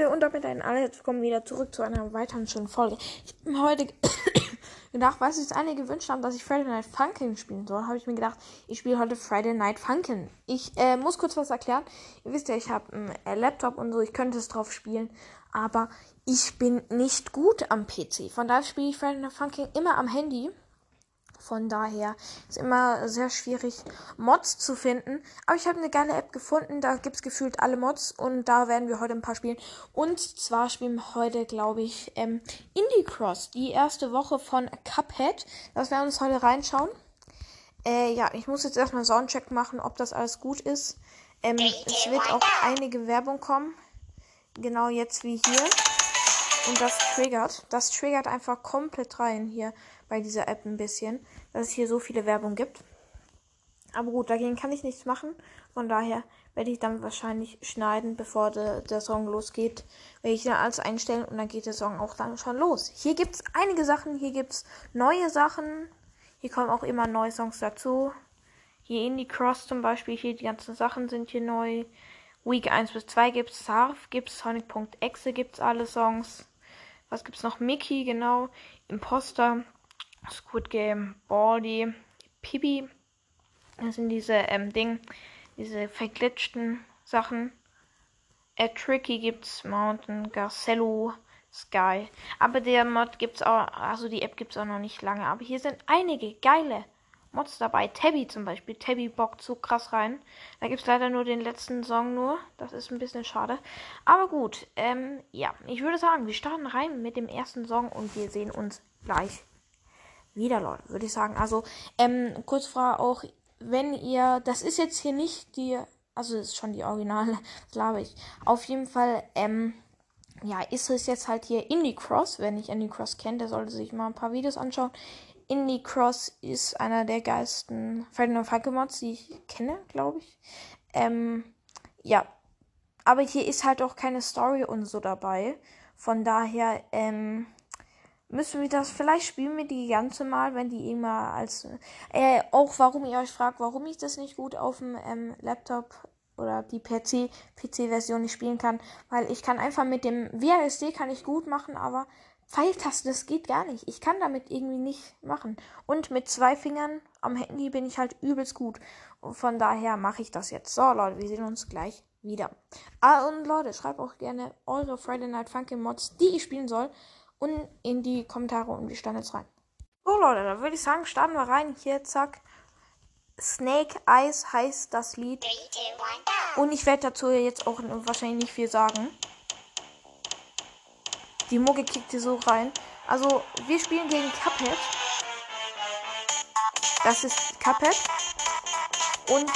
Leute, und damit ein alle kommen wieder zurück zu einer weiteren schönen Folge. Ich habe mir heute gedacht, weil sich einige gewünscht haben, dass ich Friday Night Funkin' spielen soll, habe ich mir gedacht, ich spiele heute Friday Night Funkin'. Ich äh, muss kurz was erklären. Ihr wisst ja, ich habe einen äh, Laptop und so, ich könnte es drauf spielen, aber ich bin nicht gut am PC. Von daher spiele ich Friday Night Funkin' immer am Handy. Von daher ist immer sehr schwierig, Mods zu finden. Aber ich habe eine geile App gefunden. Da gibt es gefühlt alle Mods. Und da werden wir heute ein paar spielen. Und zwar spielen wir heute, glaube ich, ähm, Indie Cross. Die erste Woche von Cuphead. Das werden wir uns heute reinschauen. Äh, ja, ich muss jetzt erstmal Soundcheck machen, ob das alles gut ist. Ähm, es wird auch einige Werbung kommen. Genau jetzt wie hier. Und das triggert. Das triggert einfach komplett rein hier bei dieser App ein bisschen, dass es hier so viele Werbung gibt. Aber gut, dagegen kann ich nichts machen. Von daher werde ich dann wahrscheinlich schneiden, bevor de, der Song losgeht. Werde ich dann alles einstellen und dann geht der Song auch dann schon los. Hier gibt es einige Sachen, hier gibt es neue Sachen. Hier kommen auch immer neue Songs dazu. Hier Indie Cross zum Beispiel, hier die ganzen Sachen sind hier neu. Week 1 bis 2 gibt es Sarf, gibt es Sonic.exe, gibt es alle Songs. Was gibt es noch? Mickey, genau. Imposter. Squid Game, Baldi, Pibi. Das sind diese ähm, Ding, diese verglitschten Sachen. Äh, Tricky gibt's, Mountain, Garcello, Sky. Aber der Mod gibt's auch, also die App gibt's auch noch nicht lange. Aber hier sind einige geile Mods dabei. Tabby zum Beispiel. Tabby bockt so krass rein. Da gibt's leider nur den letzten Song nur. Das ist ein bisschen schade. Aber gut, ähm, ja. Ich würde sagen, wir starten rein mit dem ersten Song und wir sehen uns gleich wieder, Leute, würde ich sagen. Also, ähm, kurz Frage auch, wenn ihr, das ist jetzt hier nicht die, also ist schon die Originale, glaube ich. Auf jeden Fall, ähm, ja, ist es jetzt halt hier Indie Cross. Wenn ich Indie Cross kennt, der sollte sich mal ein paar Videos anschauen. Indie Cross ist einer der geilsten Friday Night Mods, die ich kenne, glaube ich. Ähm, ja. Aber hier ist halt auch keine Story und so dabei. Von daher, ähm, müssen wir das, vielleicht spielen wir die ganze Mal, wenn die immer als, äh, auch warum ihr euch fragt, warum ich das nicht gut auf dem ähm, Laptop oder die PC, PC-Version nicht spielen kann, weil ich kann einfach mit dem WASD kann ich gut machen, aber Pfeiltaste, das geht gar nicht. Ich kann damit irgendwie nicht machen. Und mit zwei Fingern am Handy bin ich halt übelst gut. Und von daher mache ich das jetzt. So, Leute, wir sehen uns gleich wieder. Ah, und Leute, schreibt auch gerne eure Friday Night Funky Mods, die ich spielen soll und in die Kommentare und wir starten jetzt rein. So Leute, da würde ich sagen, starten wir rein. Hier, zack. Snake Eyes heißt das Lied. Und ich werde dazu jetzt auch wahrscheinlich nicht viel sagen. Die Mucke kickt hier so rein. Also, wir spielen gegen Cuphead. Das ist Cuphead. Und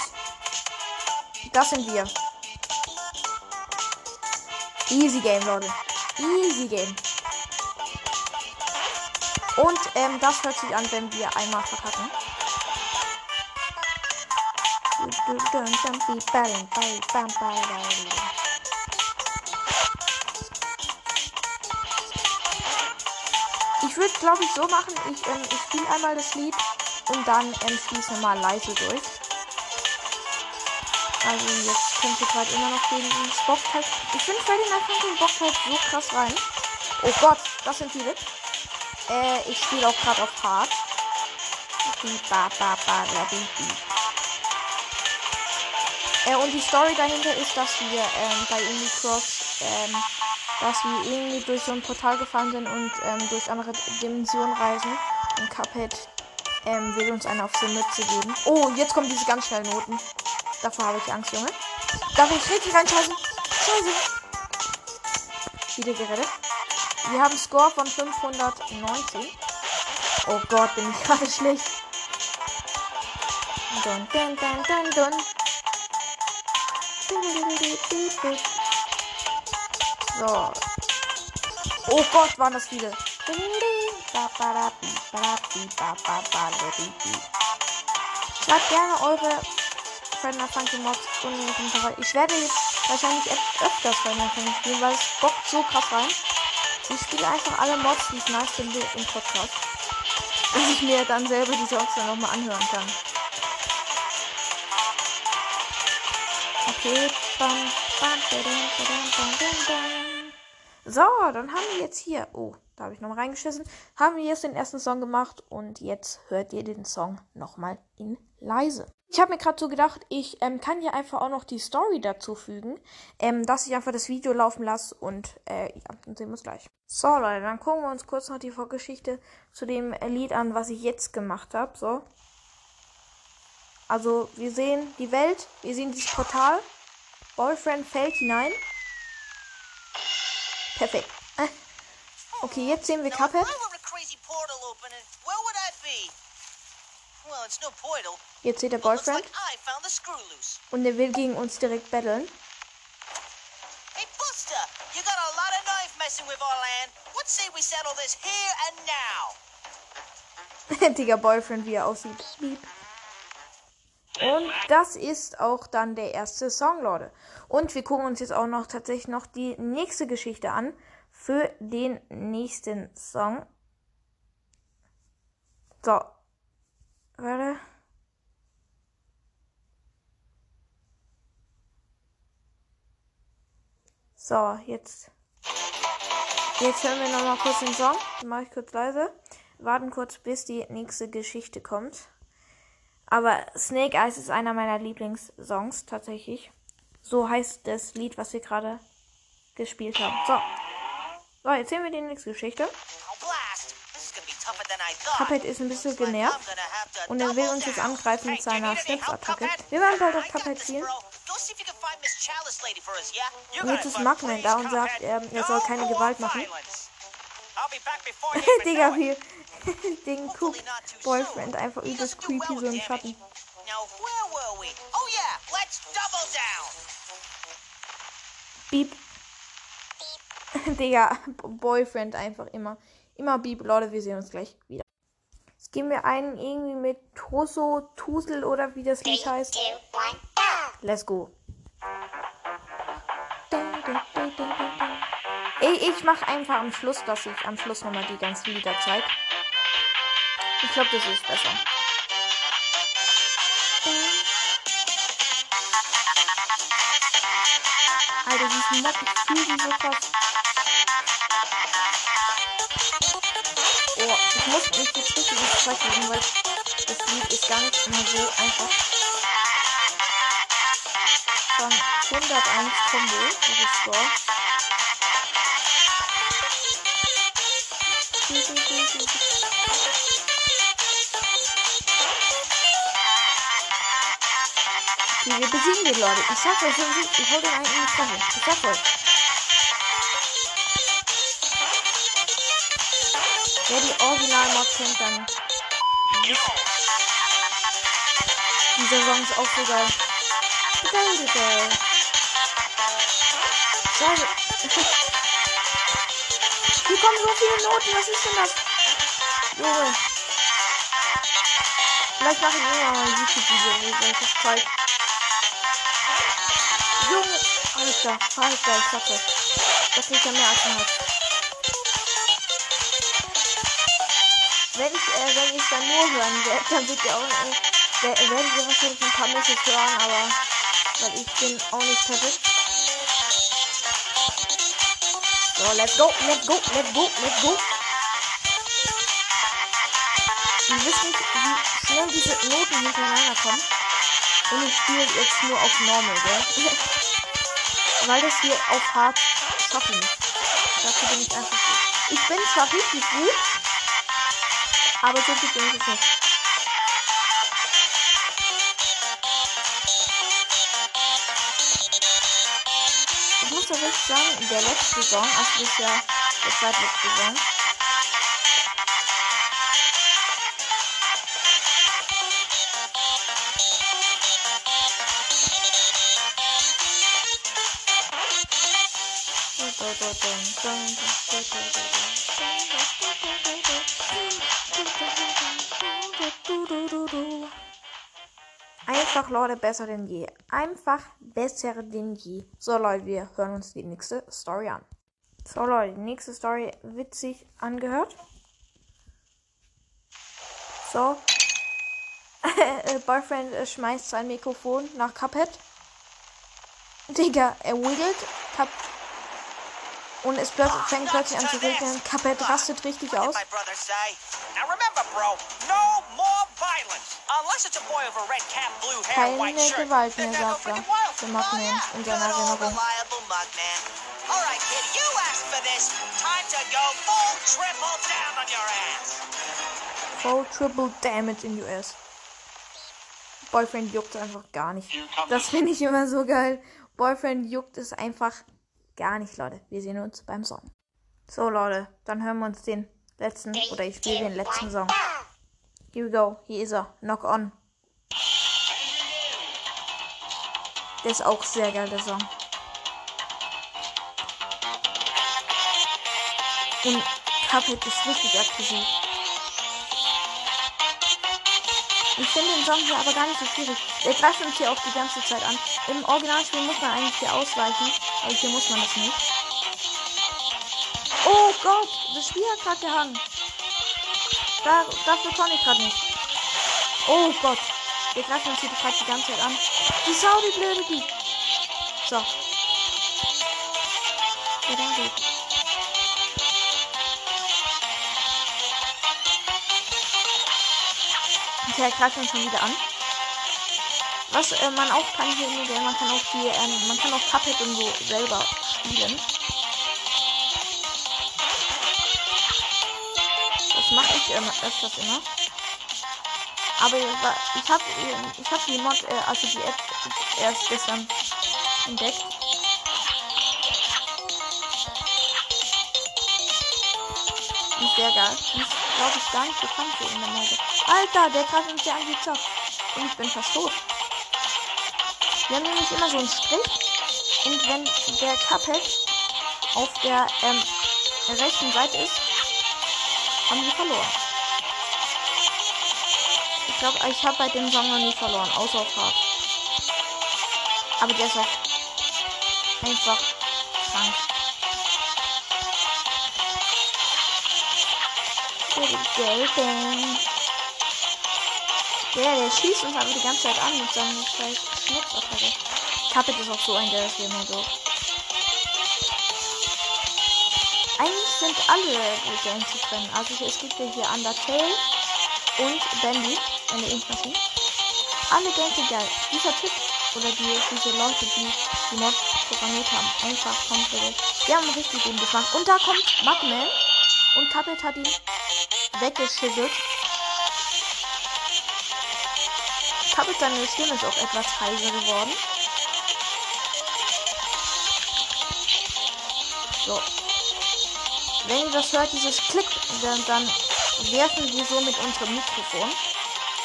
das sind wir. Easy Game, Leute. Easy Game. Und ähm, das hört sich an, wenn wir einmal verkacken. Ich würde, glaube ich, so machen. Ich, ähm, ich spiele einmal das Lied und dann ähm, schließe mal leise durch. Also jetzt kommt ihr gerade immer noch gegen den halt. Ich finde Freddy Night bockt halt so krass rein. Oh Gott, das sind viele. Äh, ich spiele auch gerade auf Hard. Äh, und die Story dahinter ist, dass wir ähm, bei Indie Cross, ähm, dass wir irgendwie durch so ein Portal gefahren sind und ähm, durch andere Dimensionen reisen. Und Cuphead ähm, will uns einen auf die Mütze geben. Oh, jetzt kommen diese ganz schnellen Noten. Davor habe ich Angst, Junge. Darf ich richtig reinscheißen? Scheiße. Wieder gerettet. Wir haben Score von 519. Oh Gott, bin ich gerade schlecht. Dun, dun, dun, dun, dun. So. Oh Gott, waren das viele. Schreibt gerne eure Friendly Funky Mods unten in die Kommentare. Ich werde jetzt wahrscheinlich öfters Friendly Funky spielen, weil es bockt so krass rein. Ich spiele einfach alle Mods, die ich nice finde, im Podcast. Dass ich mir dann selber die Songs dann nochmal anhören kann. Okay. So, dann haben wir jetzt hier. Oh, da habe ich nochmal reingeschissen. Haben wir jetzt den ersten Song gemacht und jetzt hört ihr den Song nochmal in leise. Ich habe mir gerade so gedacht, ich ähm, kann hier einfach auch noch die Story dazu fügen, ähm, dass ich einfach das Video laufen lasse und äh, ja, dann sehen wir uns gleich. So Leute, dann gucken wir uns kurz noch die Vorgeschichte zu dem Lied an, was ich jetzt gemacht habe. So. Also wir sehen die Welt, wir sehen dieses Portal. Boyfriend fällt hinein. Perfekt. Okay, jetzt sehen wir Cuphead. Jetzt seht der Boyfriend. Und er will gegen uns direkt battlen. Hey Buster, you got a lot of knife messing with our land. What say we settle this here and now? Digga Boyfriend, wie er aussieht. Und das ist auch dann der erste Song, Leute. Und wir gucken uns jetzt auch noch tatsächlich noch die nächste Geschichte an für den nächsten Song. So. Warte. So, jetzt. Jetzt hören wir nochmal kurz den Song. Den mache ich kurz leise. Warten kurz, bis die nächste Geschichte kommt. Aber Snake Eyes ist einer meiner Lieblingssongs tatsächlich. So heißt das Lied, was wir gerade gespielt haben. So. So, jetzt sehen wir die nächste Geschichte. Cuphead ist ein bisschen genervt und er will uns jetzt angreifen mit seiner Schnipsattacke. Wir werden bald auf Cuphead zielen. Und jetzt ist Magman da und sagt, er, er soll keine Gewalt machen. Digga, wie, den Cook Boyfriend einfach übelst creepy so im Schatten. Beep. Digga, Boyfriend einfach immer. Immer Beep. Leute, wir sehen uns gleich wieder. Jetzt gehen wir einen irgendwie mit Toso, Tusel oder wie das Lied heißt. Let's go. Ich, ich mache einfach am Schluss, dass ich am Schluss nochmal die ganzen Lieder zeige. Ich glaube, das ist besser. Alter, diesen Mod, ich fühle die so krass. Ich muss mich jetzt richtig ins sprechen, weil das Lied ist gar nicht mehr so einfach. Von 101 Combo, dieses Score. Okay, wir besiegen die Leute. Ich sag euch, ich hol den einen in die Fresse. Ich sag euch. Original-Mod kennt, dann. Dieser Song ist auch so geil. Scheiße. Hier kommen so viele Noten. Was ist denn das? Junge. Vielleicht mache ich irgendwann mal ein YouTube-Video, wo ich das zeige. Junge! Alter, Alter, ich sag euch. Das ist ja mehr als ein Herz. Wenn ich, äh, wenn ich dann nur hören werde, dann wird ihr auch, äh, werdet ihr wahrscheinlich ein paar Misses hören, aber, weil ich bin auch nicht perfekt. So, let's go, let's go, let's go, let's go. Ihr wisst nicht, wie schnell diese Noten hintereinander kommen. Und ich spiele jetzt nur auf Normal, gell? Weil das hier auf Hard schaffen. Dafür bin ich einfach gut. Ich bin zwar richtig gut, aber so ich es nicht. Ich muss tatsächlich sagen, der letzte Song, also das ja der zweitletzte Song, Einfach Leute besser denn je. Einfach besser denn je. So Leute, wir hören uns die nächste Story an. So Leute, die nächste Story witzig angehört. So. Boyfriend äh, schmeißt sein Mikrofon nach Cuphead. Digga, er wiggelt. Cup Und es plötzlich, fängt plötzlich an zu regnen. Cuphead rastet richtig aus. Keine Gewalt mehr, sagt er. Der Mugman in seiner Erinnerung. Alright, kid, you asked for this. Time to go full triple down on your ass. Full triple damage in US. Boyfriend juckt einfach gar nicht. Das finde ich immer so geil. Boyfriend juckt es einfach gar nicht, Leute. Wir sehen uns beim Song. So, Leute, dann hören wir uns den letzten, oder ich spiele den letzten Song. Here we go. Hier ist er. Knock on. Der ist auch sehr geil, der Song. Und Cuphead ist richtig aggressiv. Ich finde den Song hier aber gar nicht so schwierig. Der greift uns hier auch die ganze Zeit an. Im Originalspiel muss man eigentlich hier ausweichen, aber hier muss man das nicht. Oh Gott, das Spiel hat gerade gehangen. Da, dafür konnte ich gerade nicht. Oh Gott, wir greifen uns hier gerade die ganze Zeit an. Die Sau, die blöde die. So. Ja, dann geht. Okay, er greift uns schon wieder an. Was äh, man auch kann hier in der man kann auch die, ähm, man kann auch Puppet und so selber spielen. Ich immer, öfters immer. Aber ich habe ich hab die Mod, äh, also die App erst gestern entdeckt. Die ist sehr geil. Die ist, glaube ich, gar nicht bekannt so in der Mode. Alter, der greift mich ja an wie Zock. Und ich bin fast tot. Wir haben nämlich immer so einen Strich. Und wenn der Cuphead auf der ähm, rechten Seite ist, haben wir verloren. Ich glaube, ich habe bei dem Song noch nie verloren, außer auf Hard. Aber der ist auch einfach krank. Gelben. Ja, der schießt uns aber die ganze Zeit an mit seinem scheiß Schnupfattacke. Puppet ist auch so ein, der ist hier immer so. Sind alle Games zu trennen. Also es gibt ja hier Undertale und Bandy, eine Ink-Maschine. Alle Games sind geil. Dieser Typ oder die, diese Leute, die die Mod programmiert haben, einfach komplett. Die haben richtig gut gemacht. Und da kommt Mugman und Puppet hat ihn weggeschüttelt. Puppet, seine Stimme ist auch etwas heiser geworden. Wenn ihr das hört, dieses Klick, dann, dann werfen wir so mit unserem Mikrofon.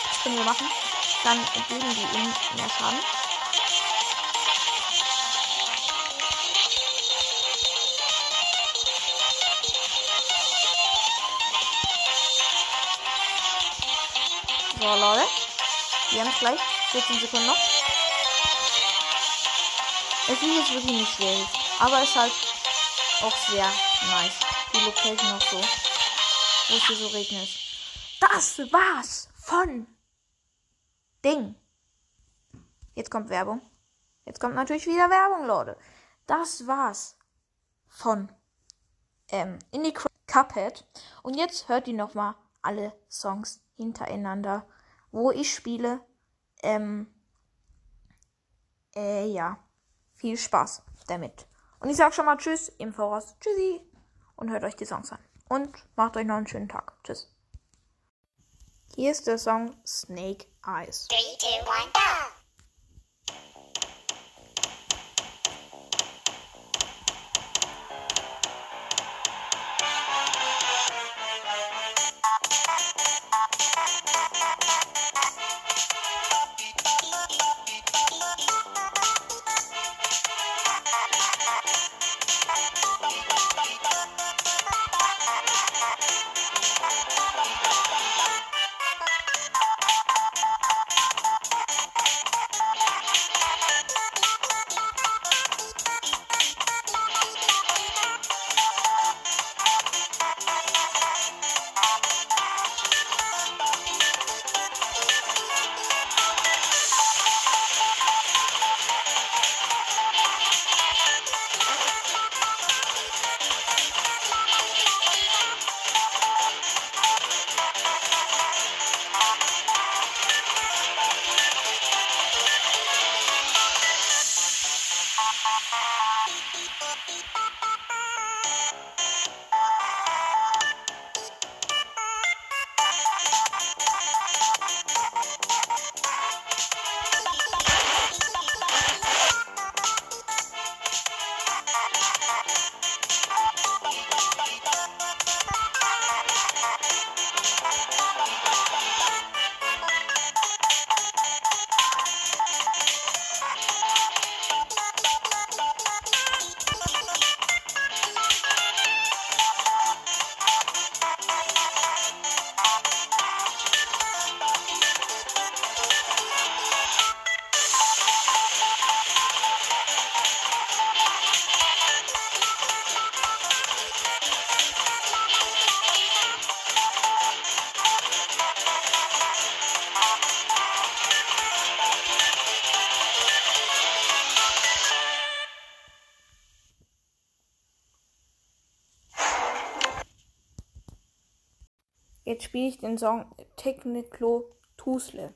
Das können wir machen. Dann geben die ihm mehr Schaden. So, Leute. Wir haben es gleich. 14 Sekunden noch. Es ist wirklich nicht schwer. Aber es ist halt auch sehr nice. Die Location noch so. Wo es hier so regnet. Das war's von Ding. Jetzt kommt Werbung. Jetzt kommt natürlich wieder Werbung, Leute. Das war's von ähm, Indie Cuphead. Und jetzt hört ihr nochmal alle Songs hintereinander wo ich spiele. Ähm, äh, ja. Viel Spaß damit. Und ich sag schon mal Tschüss im Voraus. Tschüssi. Und hört euch die Songs an. Und macht euch noch einen schönen Tag. Tschüss. Hier ist der Song Snake Eyes. Three, two, one, go! Spiele ich den Song Techniclo Tusle.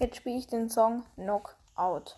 Jetzt spiele ich den Song Knockout.